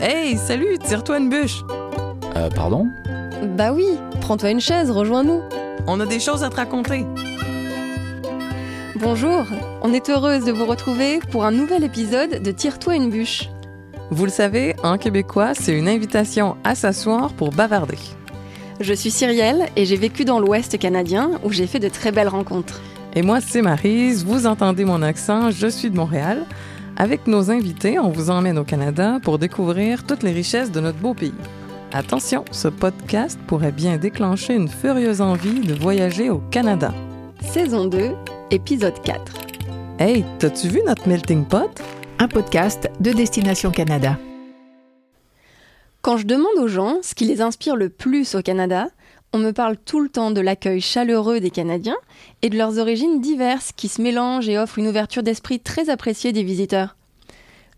Hey, salut, tire-toi une bûche. Euh, pardon? Bah oui, prends-toi une chaise, rejoins-nous. On a des choses à te raconter. Bonjour, on est heureuse de vous retrouver pour un nouvel épisode de Tire-toi une bûche. Vous le savez, en québécois, c'est une invitation à s'asseoir pour bavarder. Je suis Cyrielle et j'ai vécu dans l'Ouest canadien où j'ai fait de très belles rencontres. Et moi, c'est Marise, vous entendez mon accent, je suis de Montréal. Avec nos invités, on vous emmène au Canada pour découvrir toutes les richesses de notre beau pays. Attention, ce podcast pourrait bien déclencher une furieuse envie de voyager au Canada. Saison 2, épisode 4. Hey, t'as-tu vu notre melting pot? Un podcast de Destination Canada. Quand je demande aux gens ce qui les inspire le plus au Canada, on me parle tout le temps de l'accueil chaleureux des Canadiens et de leurs origines diverses qui se mélangent et offrent une ouverture d'esprit très appréciée des visiteurs.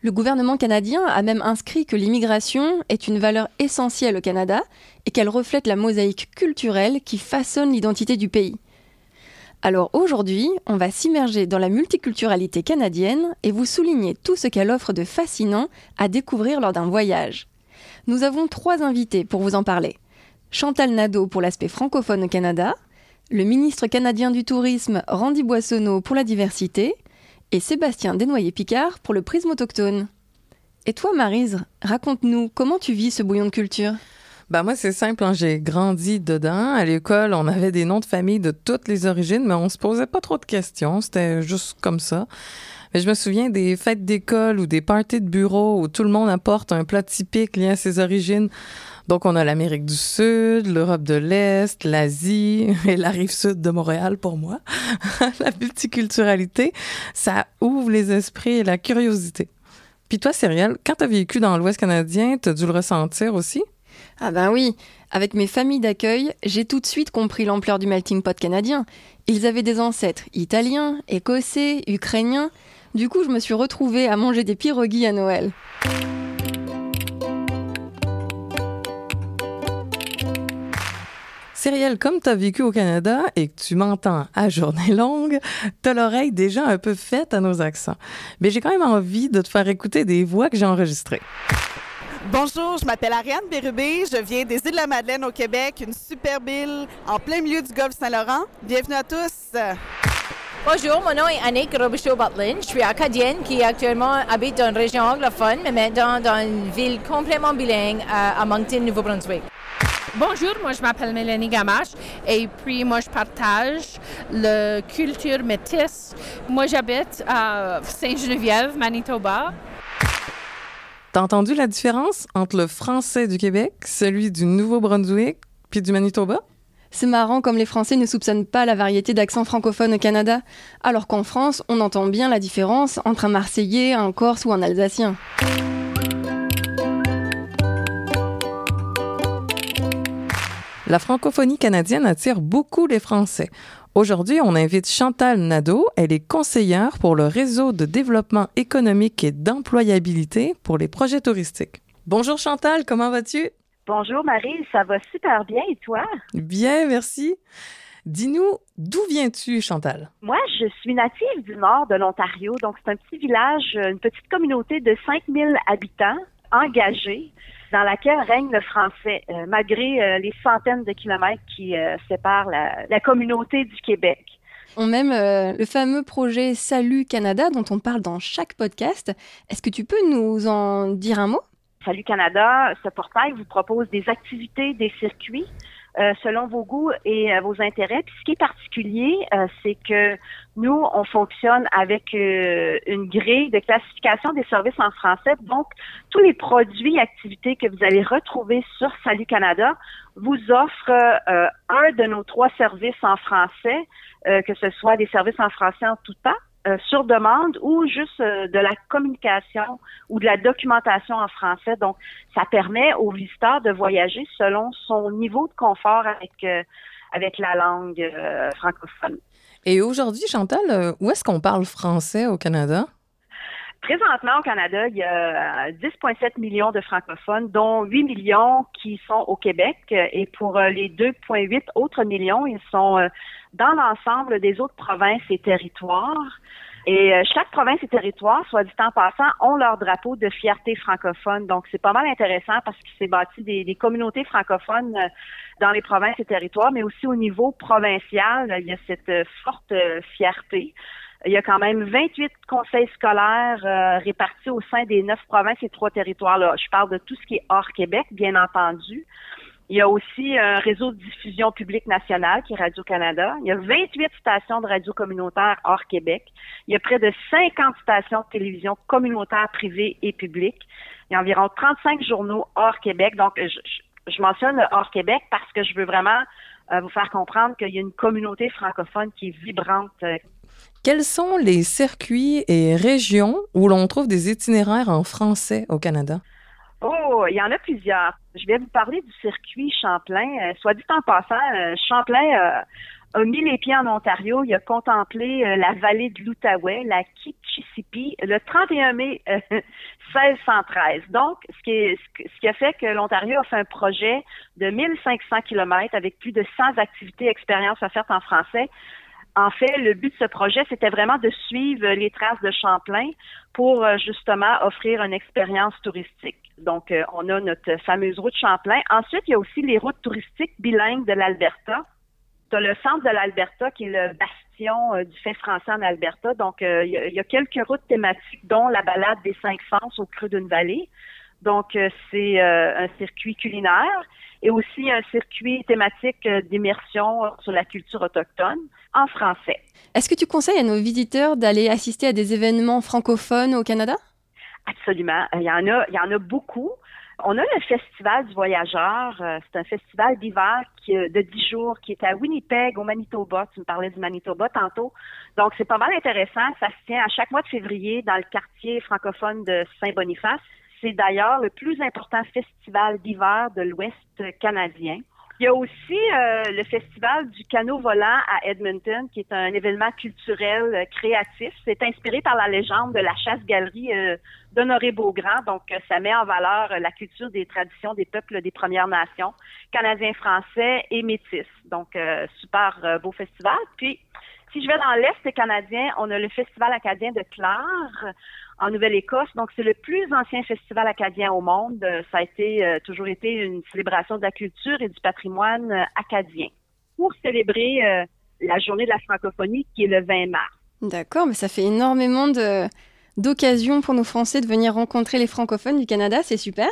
Le gouvernement canadien a même inscrit que l'immigration est une valeur essentielle au Canada et qu'elle reflète la mosaïque culturelle qui façonne l'identité du pays. Alors aujourd'hui, on va s'immerger dans la multiculturalité canadienne et vous souligner tout ce qu'elle offre de fascinant à découvrir lors d'un voyage. Nous avons trois invités pour vous en parler. Chantal Nadeau pour l'aspect francophone au Canada, le ministre canadien du Tourisme Randy Boissonneau pour la diversité et Sébastien Desnoyers-Picard pour le prisme autochtone. Et toi, Marise, raconte-nous comment tu vis ce bouillon de culture? Ben moi, c'est simple, hein, j'ai grandi dedans. À l'école, on avait des noms de famille de toutes les origines, mais on se posait pas trop de questions. C'était juste comme ça. Mais je me souviens des fêtes d'école ou des parties de bureau où tout le monde apporte un plat typique lié à ses origines. Donc, on a l'Amérique du Sud, l'Europe de l'Est, l'Asie et la rive sud de Montréal pour moi. la multiculturalité, ça ouvre les esprits et la curiosité. Puis toi, Cyrielle, quand tu as vécu dans l'Ouest canadien, tu as dû le ressentir aussi? Ah ben oui, avec mes familles d'accueil, j'ai tout de suite compris l'ampleur du melting pot canadien. Ils avaient des ancêtres italiens, écossais, ukrainiens. Du coup, je me suis retrouvée à manger des pirogues à Noël. Cyrielle, comme tu as vécu au Canada et que tu m'entends à journée longue, t'as l'oreille déjà un peu faite à nos accents. Mais j'ai quand même envie de te faire écouter des voix que j'ai enregistrées. Bonjour, je m'appelle Ariane Bérubé, je viens des îles de la Madeleine au Québec, une superbe île en plein milieu du golfe Saint-Laurent. Bienvenue à tous. Bonjour, mon nom est Annick Robichaud-Bartlin. Je suis acadienne qui actuellement habite dans une région anglophone, mais maintenant dans une ville complètement bilingue à, à Moncton, Nouveau-Brunswick. Bonjour, moi je m'appelle Mélanie Gamache et puis moi je partage la culture métisse. Moi j'habite à Saint-Geneviève, Manitoba. T'as entendu la différence entre le français du Québec, celui du Nouveau-Brunswick puis du Manitoba? C'est marrant comme les Français ne soupçonnent pas la variété d'accents francophones au Canada, alors qu'en France, on entend bien la différence entre un Marseillais, un Corse ou un Alsacien. La francophonie canadienne attire beaucoup les Français. Aujourd'hui, on invite Chantal Nadeau. Elle est conseillère pour le réseau de développement économique et d'employabilité pour les projets touristiques. Bonjour Chantal, comment vas-tu? Bonjour Marie, ça va super bien et toi? Bien, merci. Dis-nous, d'où viens-tu, Chantal? Moi, je suis native du nord de l'Ontario, donc c'est un petit village, une petite communauté de 5000 habitants engagés dans laquelle règne le français, euh, malgré euh, les centaines de kilomètres qui euh, séparent la, la, communauté du Québec. On même le fameux projet Salut Canada dont on parle dans chaque podcast. Est-ce que tu peux nous en dire un mot? Salut Canada, ce portail vous propose des activités, des circuits euh, selon vos goûts et euh, vos intérêts. Puis ce qui est particulier, euh, c'est que nous, on fonctionne avec une grille de classification des services en français. Donc, tous les produits et activités que vous allez retrouver sur Salut Canada vous offrent un de nos trois services en français, que ce soit des services en français en tout temps euh, sur demande ou juste euh, de la communication ou de la documentation en français. Donc, ça permet aux visiteurs de voyager selon son niveau de confort avec, euh, avec la langue francophone. Et aujourd'hui, Chantal, où est-ce qu'on parle français au Canada? Présentement, au Canada, il y a 10,7 millions de francophones, dont 8 millions qui sont au Québec. Et pour les 2,8 autres millions, ils sont dans l'ensemble des autres provinces et territoires. Et euh, chaque province et territoire, soit dit en passant, ont leur drapeau de fierté francophone. Donc, c'est pas mal intéressant parce qu'il s'est bâti des, des, communautés francophones euh, dans les provinces et territoires, mais aussi au niveau provincial, il y a cette euh, forte fierté. Il y a quand même 28 conseils scolaires répartis au sein des neuf provinces et trois territoires. Là. Je parle de tout ce qui est hors Québec, bien entendu. Il y a aussi un réseau de diffusion publique nationale qui est Radio-Canada. Il y a 28 stations de radio communautaire hors Québec. Il y a près de 50 stations de télévision communautaires privées et publiques. Il y a environ 35 journaux hors Québec. Donc, je, mentionne le hors Québec parce que je veux vraiment euh, vous faire comprendre qu'il y a une communauté francophone qui est vibrante. Quels sont les circuits et régions où l'on trouve des itinéraires en français au Canada? Oh, il y en a plusieurs. Je vais vous parler du circuit Champlain. Euh, soit dit en passant, euh, Champlain euh, a mis les pieds en Ontario. Il a contemplé la vallée de l'Outaouais, la Kitchissippi, le 31 mai 1613. Donc, ce qui, a fait que l'Ontario a fait un projet de 1500 kilomètres avec plus de 100 activités et expériences offertes en français en fait, le but de ce projet, c'était vraiment de suivre les traces de Champlain pour euh, justement offrir une expérience touristique. Donc, euh, on a notre fameuse route Champlain. Ensuite, il y a aussi les routes touristiques bilingues de l'Alberta. Tu le centre de l'Alberta qui est le bastion euh, du fait français en Alberta. Donc, il y, a, quelques routes thématiques, dont la balade des cinq sens au creux d'une vallée. Donc, c'est un circuit culinaire et aussi un circuit thématique d'immersion sur la culture autochtone en français. Est-ce que tu conseilles à nos visiteurs d'aller assister à des événements francophones au Canada? Absolument. Il y en a, il y en a beaucoup. On a le Festival du Voyageur. Euh, c'est un festival d'hiver de dix jours qui est à Winnipeg, au Manitoba. Tu me parlais du Manitoba tantôt. Donc, c'est pas mal intéressant. Ça se tient à chaque mois de février dans le quartier francophone de Saint-Boniface. C'est d'ailleurs le plus important festival d'hiver de l'Ouest canadien. Il y a aussi euh, le festival du canot volant à Edmonton, qui est un événement culturel euh, créatif. C'est inspiré par la légende de la chasse-galerie euh, d'Honoré Beaugrand. Donc, ça met en valeur la culture des traditions des peuples des Premières Nations, canadiens, français et métis. Donc, super beau festival. Puis, si je vais dans l'Est canadien, on a le Festival acadien de Clare en Nouvelle-Écosse. Donc, c'est le plus ancien festival acadien au monde. Euh, ça a été euh, toujours été une célébration de la culture et du patrimoine euh, acadien pour célébrer la journée de la francophonie qui est le 20 mars. D'accord, mais ça fait énormément de d'occasions pour nos Français de venir rencontrer les francophones du Canada, c'est super.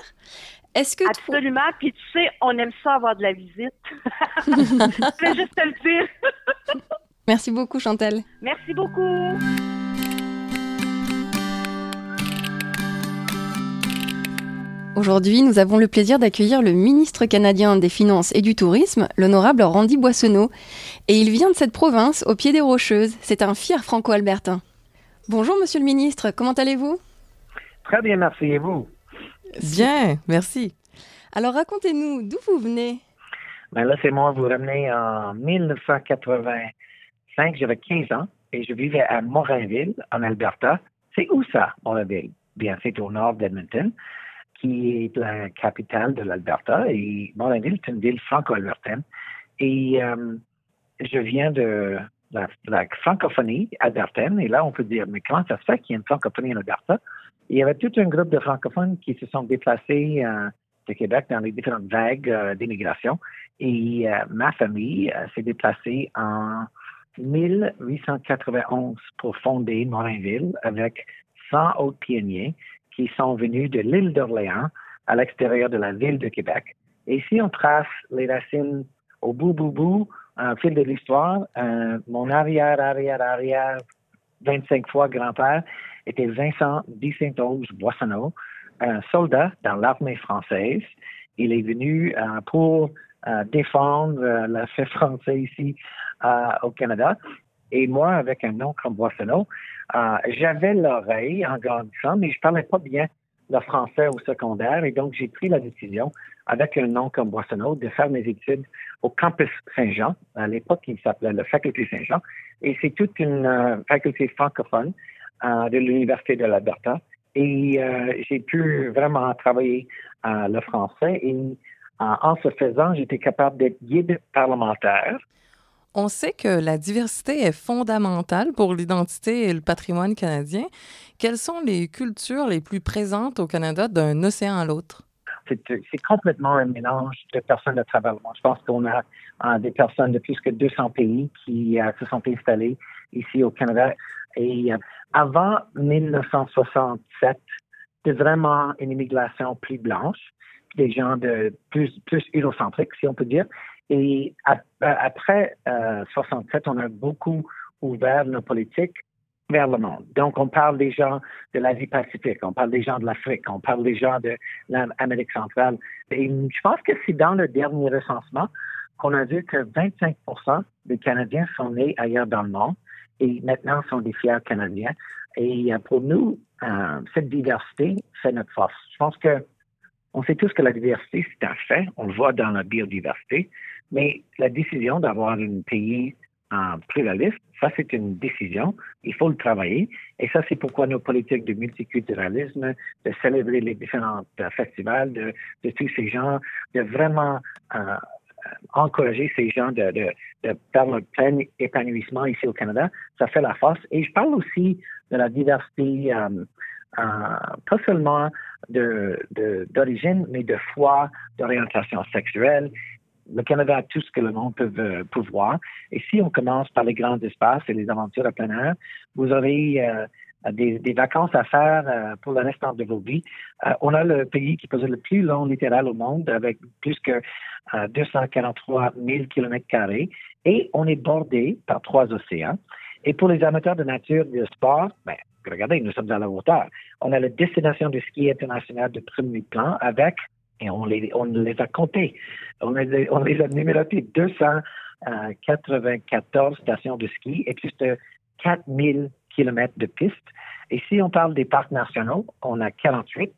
Est-ce que Absolument, puis tu sais, on aime ça avoir de la visite. Je vais juste te le dire. Merci beaucoup Chantal. Merci beaucoup. Aujourd'hui, nous avons le plaisir d'accueillir le ministre canadien des Finances et du Tourisme, l'honorable Randy Boissonneau. Et il vient de cette province, au pied des Rocheuses. C'est un fier franco-albertain. Bonjour, monsieur le ministre, comment allez-vous? Très bien, merci. Et vous? Bien, merci. Alors, racontez-nous, d'où vous venez? Ben Là, c'est moi, vous ramenez en 1985. J'avais 15 ans et je vivais à Morinville, en Alberta. C'est où ça, Morinville? Bien, c'est au nord d'Edmonton qui est la capitale de l'Alberta. Et Morinville est une ville franco-albertaine. Et euh, je viens de la, francophonie albertaine. Et là, on peut dire, mais comment ça se fait qu'il y a une francophonie en Alberta? il y avait tout un groupe de francophones qui se sont déplacés euh, de Québec dans les différentes vagues euh, d'immigration. Et ma famille s'est déplacée en 1891 pour fonder Morinville avec 100 autres pionniers qui sont venus de l'île d'Orléans à l'extérieur de la ville de Québec. Et si on trace les racines au bout, bout, bout, au fil de l'histoire, euh, mon arrière, arrière, arrière, 25 fois grand-père était Vincent Dicentose Boissonneau, un soldat dans l'armée française. Il est venu euh, pour euh, défendre la fait français ici au Canada. Et moi, avec un nom comme Boissonneau, euh, j'avais l'oreille en grandissant, mais je parlais pas bien le français au secondaire. Et donc, j'ai pris la décision, avec un nom comme Boissonneau, de faire mes études au campus Saint-Jean. À l'époque, il s'appelait le Faculté Saint-Jean. Et c'est toute une euh, faculté francophone euh, de l'Université de l'Alberta. Et j'ai pu vraiment travailler le français. Et en ce faisant, j'étais capable d'être guide parlementaire On sait que la diversité est fondamentale pour l'identité et le patrimoine canadien. Quelles sont les cultures les plus présentes au Canada d'un océan à l'autre? C'est complètement un mélange de personnes de travers le monde. Je pense qu'on a des personnes de plus que 200 pays qui euh, se sont installées ici au Canada. Et euh, avant 1967, c'était vraiment une immigration plus blanche, des gens de plus, plus si on peut dire. Et après euh, 67, on a beaucoup ouvert nos politiques vers le monde. Donc, on parle des gens de l'Asie-Pacifique, on parle des gens de l'Afrique, on parle des gens de l'Amérique centrale. Et je pense que c'est dans le dernier recensement qu'on a vu que 25% des Canadiens sont nés ailleurs dans le monde et maintenant sont des fiers Canadiens. Et euh, pour nous, euh, cette diversité fait notre force. Je pense que on sait tous que la diversité, c'est un fait. On le voit dans la biodiversité. Mais la décision d'avoir un pays en pluraliste, ça, c'est une décision. Il faut le travailler. Et ça, c'est pourquoi nos politiques de multiculturalisme, de célébrer les différents euh, festivals, de, de, tous ces gens, de vraiment euh, encourager ces gens de, de, de faire leur plein épanouissement ici au Canada, ça fait la force. Et je parle aussi de la diversité, euh, euh, pas seulement d'origine, de, mais de foi, d'orientation sexuelle le Canada a tout ce que le monde peut, euh, voir. Et si on commence par les grands espaces et les aventures à plein air, vous aurez euh, des, vacances à faire euh, pour le restant de vos vies. on a le pays qui possède le plus long littoral au monde avec plus que 243 000 kilomètres carrés et on est bordé par trois océans. Et pour les amateurs de nature et de sport, ben, regardez, nous sommes à la hauteur. On a la destination de ski international de premier plan avec et on les, a comptés. On les, a numérotés 294 stations de ski et plus de 4000 kilomètres de pistes. Et si on parle des parcs nationaux, on a 48,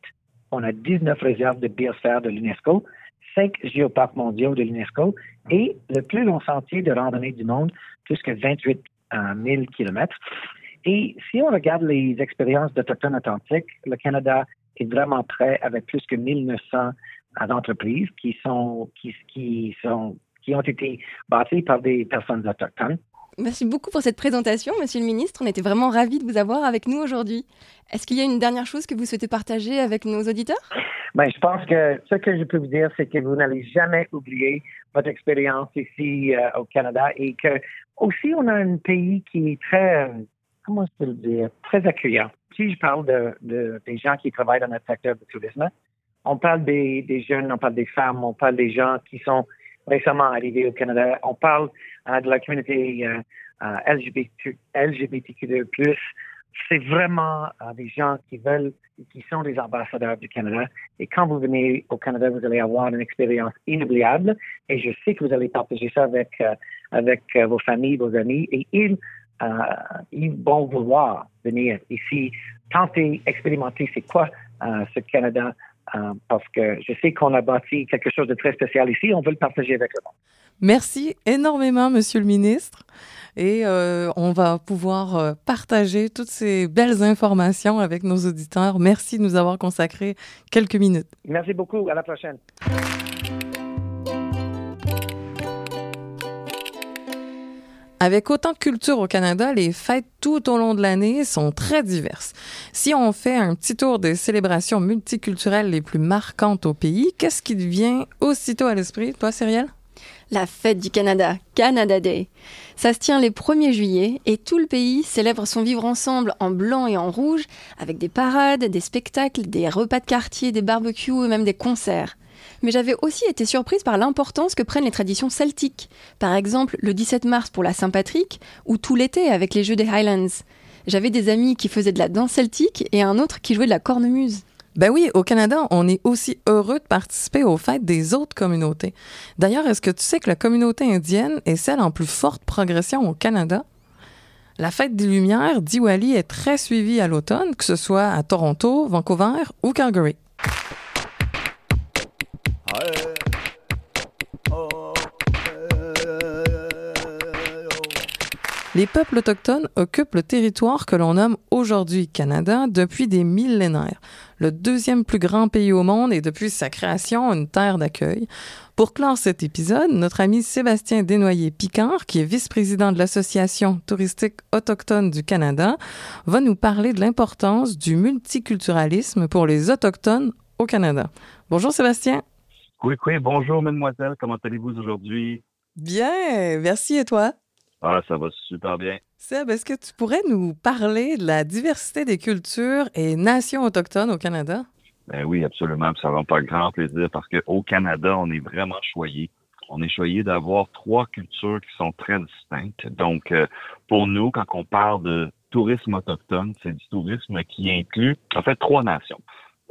on a 19 réserves de biosphère de l'UNESCO, 5 géoparcs mondiaux de l'UNESCO et le plus long sentier de randonnée du monde, plus que 28 000 kilomètres. Et si on regarde les expériences d'Autochtones Atlantiques, le Canada est vraiment prêt avec plus que 1900 entreprises qui sont, qui, qui sont, qui ont été bâties par des personnes autochtones. Merci beaucoup pour cette présentation, Monsieur le Ministre. On était vraiment ravis de vous avoir avec nous aujourd'hui. Est-ce qu'il y a une dernière chose que vous souhaitez partager avec nos auditeurs? Ben, Je pense que ce que je peux vous dire, c'est que vous n'allez jamais oublier votre expérience ici euh, au Canada et que aussi on a un pays qui est très, comment je peux le dire, très accueillant. Si je parle de, des gens qui travaillent dans notre secteur du tourisme, on parle des, jeunes, on parle des femmes, on parle des gens qui sont récemment arrivés au Canada, on parle euh, de la communauté euh, euh LGBT, LGBTQ2+. C'est vraiment des gens qui veulent, qui sont des ambassadeurs du Canada. Et quand vous venez au Canada, vous allez avoir une expérience inoubliable. Et je sais que vous allez partager ça avec, avec vos familles, vos amis. Et ils, ils vont vouloir venir ici, tenter, expérimenter c'est quoi ce Canada euh, parce que je sais qu'on a bâti quelque chose de très spécial ici. On veut le partager avec le monde. Merci énormément, Monsieur le ministre. Et euh, on va pouvoir euh, partager toutes ces belles informations avec nos auditeurs. Merci de nous avoir consacré quelques minutes. Merci beaucoup. À la prochaine. Avec autant de culture au Canada, les fêtes tout au long de l'année sont très diverses. Si on fait un petit tour des célébrations multiculturelles les plus marquantes au pays, qu'est-ce qui vient aussitôt à l'esprit, toi, Cyrielle? La fête du Canada, Canada Day. Ça se tient les 1er juillet et tout le pays célèbre son vivre ensemble en blanc et en rouge avec des parades, des spectacles, des repas de quartier, des barbecues et même des concerts mais j'avais aussi été surprise par l'importance que prennent les traditions celtiques. Par exemple, le 17 mars pour la Saint-Patrick, ou tout l'été avec les Jeux des Highlands. J'avais des amis qui faisaient de la danse celtique et un autre qui jouait de la cornemuse. Ben oui, au Canada, on est aussi heureux de participer aux fêtes des autres communautés. D'ailleurs, est-ce que tu sais que la communauté indienne est celle en plus forte progression au Canada? La fête des Lumières, Diwali, est très suivie à l'automne, que ce soit à Toronto, Vancouver ou Calgary. Les peuples autochtones occupent le territoire que l'on nomme aujourd'hui Canada depuis des millénaires. Le deuxième plus grand pays au monde et depuis sa création une terre d'accueil. Pour clore cet épisode, notre ami Sébastien Desnoyers-Picard, qui est vice-président de l'Association touristique autochtone du Canada, va nous parler de l'importance du multiculturalisme pour les Autochtones au Canada. Bonjour Sébastien. Oui, oui, bonjour mademoiselle, comment allez-vous aujourd'hui? Bien, merci et toi? Ah, ça va super bien. Seb, est-ce que tu pourrais nous parler de la diversité des cultures et nations autochtones au Canada? Ben oui, absolument. Ça va me faire grand plaisir parce qu'au Canada, on est vraiment choyé. On est choyé d'avoir trois cultures qui sont très distinctes. Donc, euh, pour nous, quand on parle de tourisme autochtone, c'est du tourisme qui inclut, en fait, trois nations.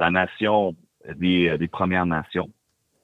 La nation des, des Premières Nations,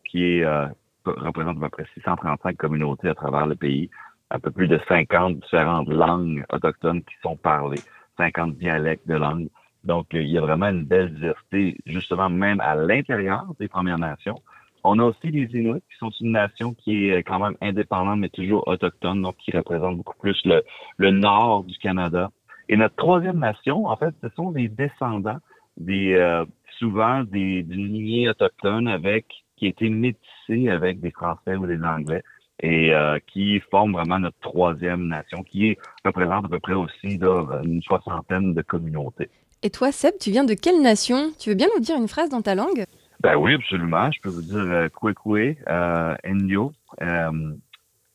qui est, euh, représente à peu près 635 communautés à travers le pays un peu plus de 50 différentes langues autochtones qui sont parlées, 50 dialectes de langues. Donc, il y a vraiment une belle diversité, justement, même à l'intérieur des Premières Nations. On a aussi les Inuits, qui sont une nation qui est quand même indépendante, mais toujours autochtone, donc qui représente beaucoup plus le, le nord du Canada. Et notre troisième nation, en fait, ce sont les descendants des euh, souvent des d'une lignée autochtone avec qui a été métissée avec des Français ou des Anglais et euh, qui forme vraiment notre troisième nation, qui représente à peu près aussi une soixantaine de communautés. Et toi, Seb, tu viens de quelle nation? Tu veux bien nous dire une phrase dans ta langue? Ben oui, absolument. Je peux vous dire euh, Kwekwe, euh, Indio. Euh,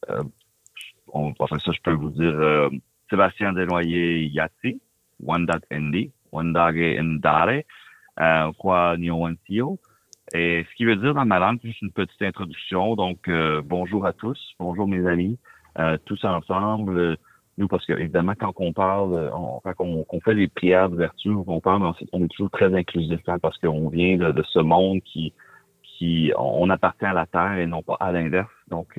euh, on, enfin, ça, je peux vous dire Sébastien Desnoyers Yati, Wandat Endi, Wandage Ndare, Kwa Nyowansio. Et ce qui veut dire dans ma langue, juste une petite introduction. Donc, euh, bonjour à tous, bonjour mes amis, euh, tous ensemble. Euh, nous, parce que évidemment, quand on parle, on, quand on, fait des prières d'ouverture, on parle, on est toujours très inclusif hein, parce qu'on vient de, ce monde qui, qui, on appartient à la terre et non pas à l'inverse. Donc,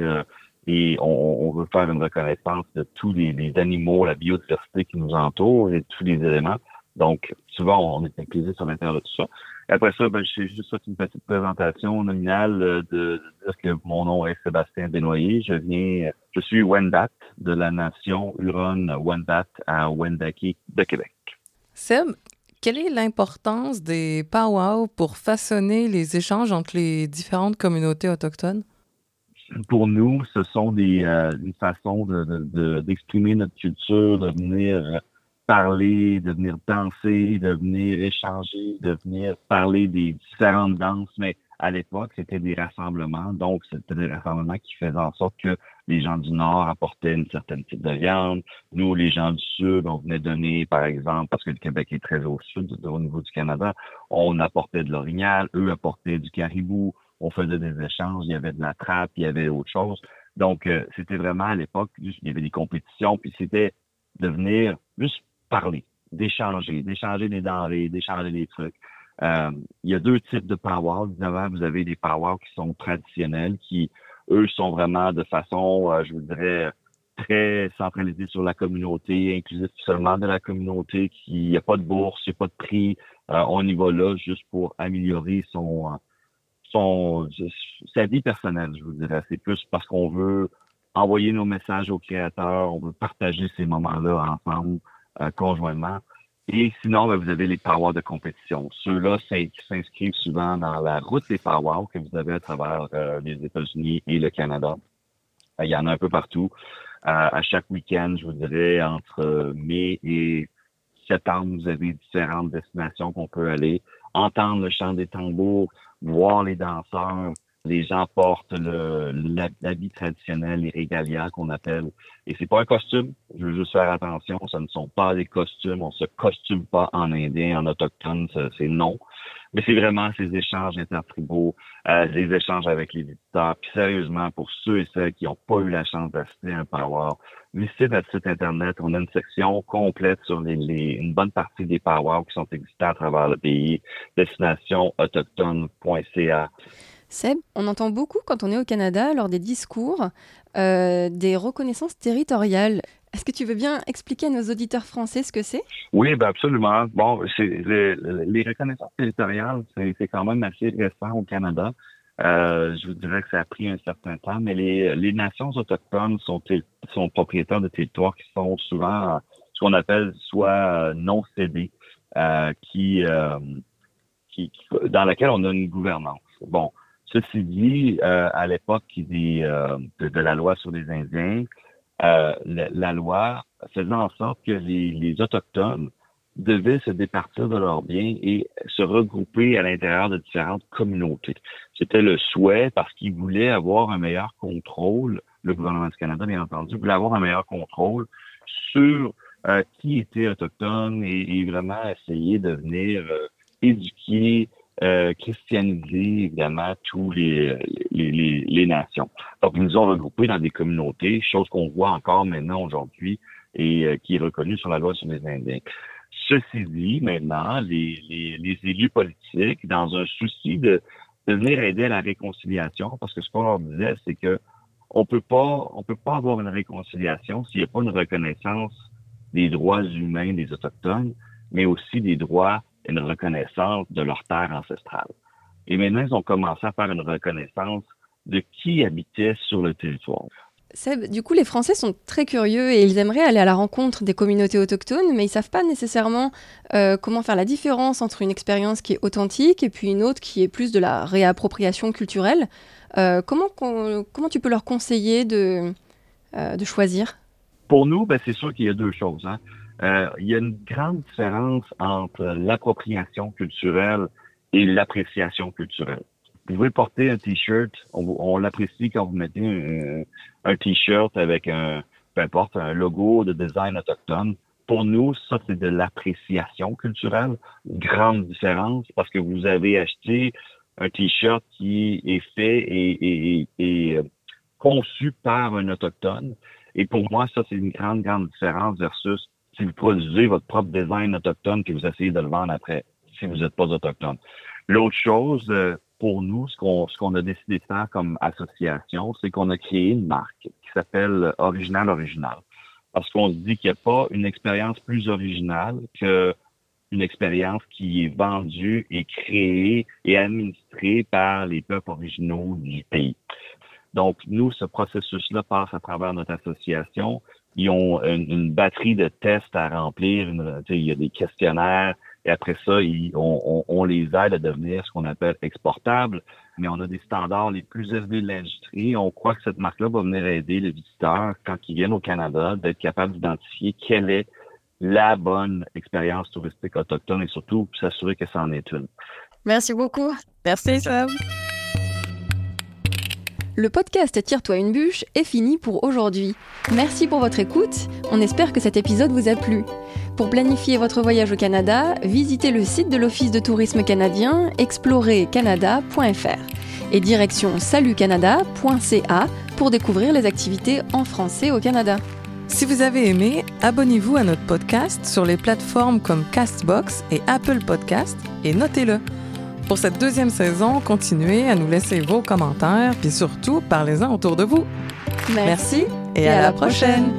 et on, veut faire une reconnaissance de tous les, les, animaux, la biodiversité qui nous entoure et tous les éléments. Donc, souvent, on est inclusif à l'intérieur de tout ça. Après ça, ben, j'ai juste fait une petite présentation nominale euh, de, dire que mon nom est Sébastien Desnoyers. Je viens, je suis Wendat de la nation Huron-Wendat à Wendake de Québec. Seb, quelle est l'importance des powwows pour façonner les échanges entre les différentes communautés autochtones? Pour nous, ce sont des euh, une façon d'exprimer de, de, notre culture, de venir parler, de venir danser, de venir échanger, de venir parler des différentes danses. Mais à l'époque, c'était des rassemblements. Donc, c'était des rassemblements qui faisaient en sorte que les gens du Nord apportaient une certaine type de viande. Nous, les gens du Sud, on venait donner, par exemple, parce que le Québec est très au sud, au niveau du Canada, on apportait de l'orignal, eux apportaient du caribou, on faisait des échanges, il y avait de la trappe, il y avait autre chose. Donc, euh, c'était vraiment à l'époque, il y avait des compétitions, puis c'était de venir juste parler, d'échanger, d'échanger des denrées, d'échanger des trucs. Euh, il y a deux types de power. Vous avez des powers qui sont traditionnels, qui, eux, sont vraiment de façon, euh, je vous dirais, très centralisés sur la communauté, inclusif seulement de la communauté, qui n'y a pas de bourse, il n'y a pas de prix. Euh, on y va là juste pour améliorer son, son, sa vie personnelle, je vous dirais. C'est plus parce qu'on veut envoyer nos messages aux créateurs, on veut partager ces moments-là ensemble. Euh, conjointement. Et sinon, ben, vous avez les powers de compétition. Ceux-là s'inscrivent souvent dans la route des powers que vous avez à travers euh, les États-Unis et le Canada. Euh, il y en a un peu partout. à chaque week-end, je vous dirais, entre mai et septembre, vous avez différentes destinations qu'on peut aller, entendre le chant des tambours, voir les danseurs, les gens portent l'habit traditionnel, les régalias qu'on appelle. Et c'est pas un costume. Je veux juste faire attention. Ce ne sont pas des costumes. On se costume pas en indien, en autochtone. C'est non. Mais c'est vraiment ces échanges intertribaux, euh, les échanges avec les visiteurs. Puis sérieusement, pour ceux et celles qui n'ont pas eu la chance d'assister à un power, visitez notre site Internet. On a une section complète sur les, une bonne partie des powwows qui sont existants à travers le pays. Destinationautochtone.ca. Seb, on entend beaucoup quand on est au Canada, lors des discours, euh, des reconnaissances territoriales. Est-ce que tu veux bien expliquer à nos auditeurs français ce que c'est? Oui, ben absolument. Bon, les, les reconnaissances territoriales, c'est quand même assez récent au Canada. Euh, je vous dirais que ça a pris un certain temps, mais les, nations autochtones sont, propriétaires de territoires qui sont souvent ce qu'on appelle soit non cédés, qui, dans laquelle on a une gouvernance. Bon, ceci dit, à l'époque de, de, la loi sur les Indiens, la, la, loi faisait en sorte que les, Autochtones devaient se départir de leurs biens et se regrouper à l'intérieur de différentes communautés. C'était le souhait parce qu'ils voulaient avoir un meilleur contrôle, le gouvernement du Canada, bien entendu, voulait avoir un meilleur contrôle sur euh, qui était autochtone et, vraiment essayer de venir euh, éduquer, euh, christianiser évidemment tous les, nations. Donc, ils nous ont regroupés dans des communautés, chose qu'on voit encore maintenant aujourd'hui et euh, qui est reconnue sur la loi sur les Indiens. Ceci dit, maintenant, les, élus politiques, dans un souci de, venir aider à la réconciliation, parce que ce qu'on leur disait, c'est que on peut pas, on peut pas avoir une réconciliation s'il n'y a pas une reconnaissance des droits humains des autochtones, mais aussi des droits une reconnaissance de leur terre ancestrale. Et maintenant, ils ont commencé à faire une reconnaissance de qui habitait sur le territoire. Seb, du coup, les Français sont très curieux et ils aimeraient aller à la rencontre des communautés autochtones, mais ils savent pas nécessairement euh, comment faire la différence entre une expérience qui est authentique et puis une autre qui est plus de la réappropriation culturelle. Euh, comment, comment tu peux leur conseiller de, euh, de choisir? Pour nous, ben, c'est sûr qu'il y a deux choses. Hein. Il y a une grande différence entre l'appropriation culturelle et l'appréciation culturelle. Vous pouvez porter un t-shirt, on, l'apprécie quand vous mettez un, t-shirt avec un, peu importe, un logo de design autochtone. Pour nous, ça, c'est de l'appréciation culturelle. grande différence parce que vous avez acheté un t-shirt qui est fait et, et, euh, conçu par un autochtone. Et pour moi, ça, c'est une grande, grande différence versus si vous produisez votre propre design autochtone que vous essayez de le vendre après, si vous n'êtes pas autochtone. L'autre chose, euh, pour nous, ce qu'on a décidé de faire comme association, c'est qu'on a créé une marque qui s'appelle Original Original. Parce qu'on se dit qu'il n'y a pas une expérience plus originale que une expérience qui est vendue et créée et administrée par les peuples originaux du pays. Donc, nous, ce processus-là passe à travers notre association. Ils ont une, une batterie de tests à remplir. Une, il y a des questionnaires, et après ça, on, les aide à devenir ce qu'on appelle exportables. Mais on a des standards les plus élevés de l'industrie. On croit que cette marque-là va venir aider les visiteurs, quand ils viennent au Canada, d'être capable d'identifier quelle est la bonne expérience touristique autochtone et surtout s'assurer que ça en est une. Merci beaucoup. Merci, Sam. Le podcast Tire-toi une bûche est fini pour aujourd'hui. Merci pour votre écoute. On espère que cet épisode vous a plu. Pour planifier votre voyage au Canada, visitez le site de l'Office de tourisme canadien explorercanada.fr et direction salutcanada.ca pour découvrir les activités en français au Canada. Si vous avez aimé, abonnez-vous à notre podcast sur les plateformes comme Castbox et Apple Podcast et notez-le. Pour cette deuxième saison, continuez à nous laisser vos commentaires, puis surtout, parlez-en autour de vous. Merci, et, à, la prochaine.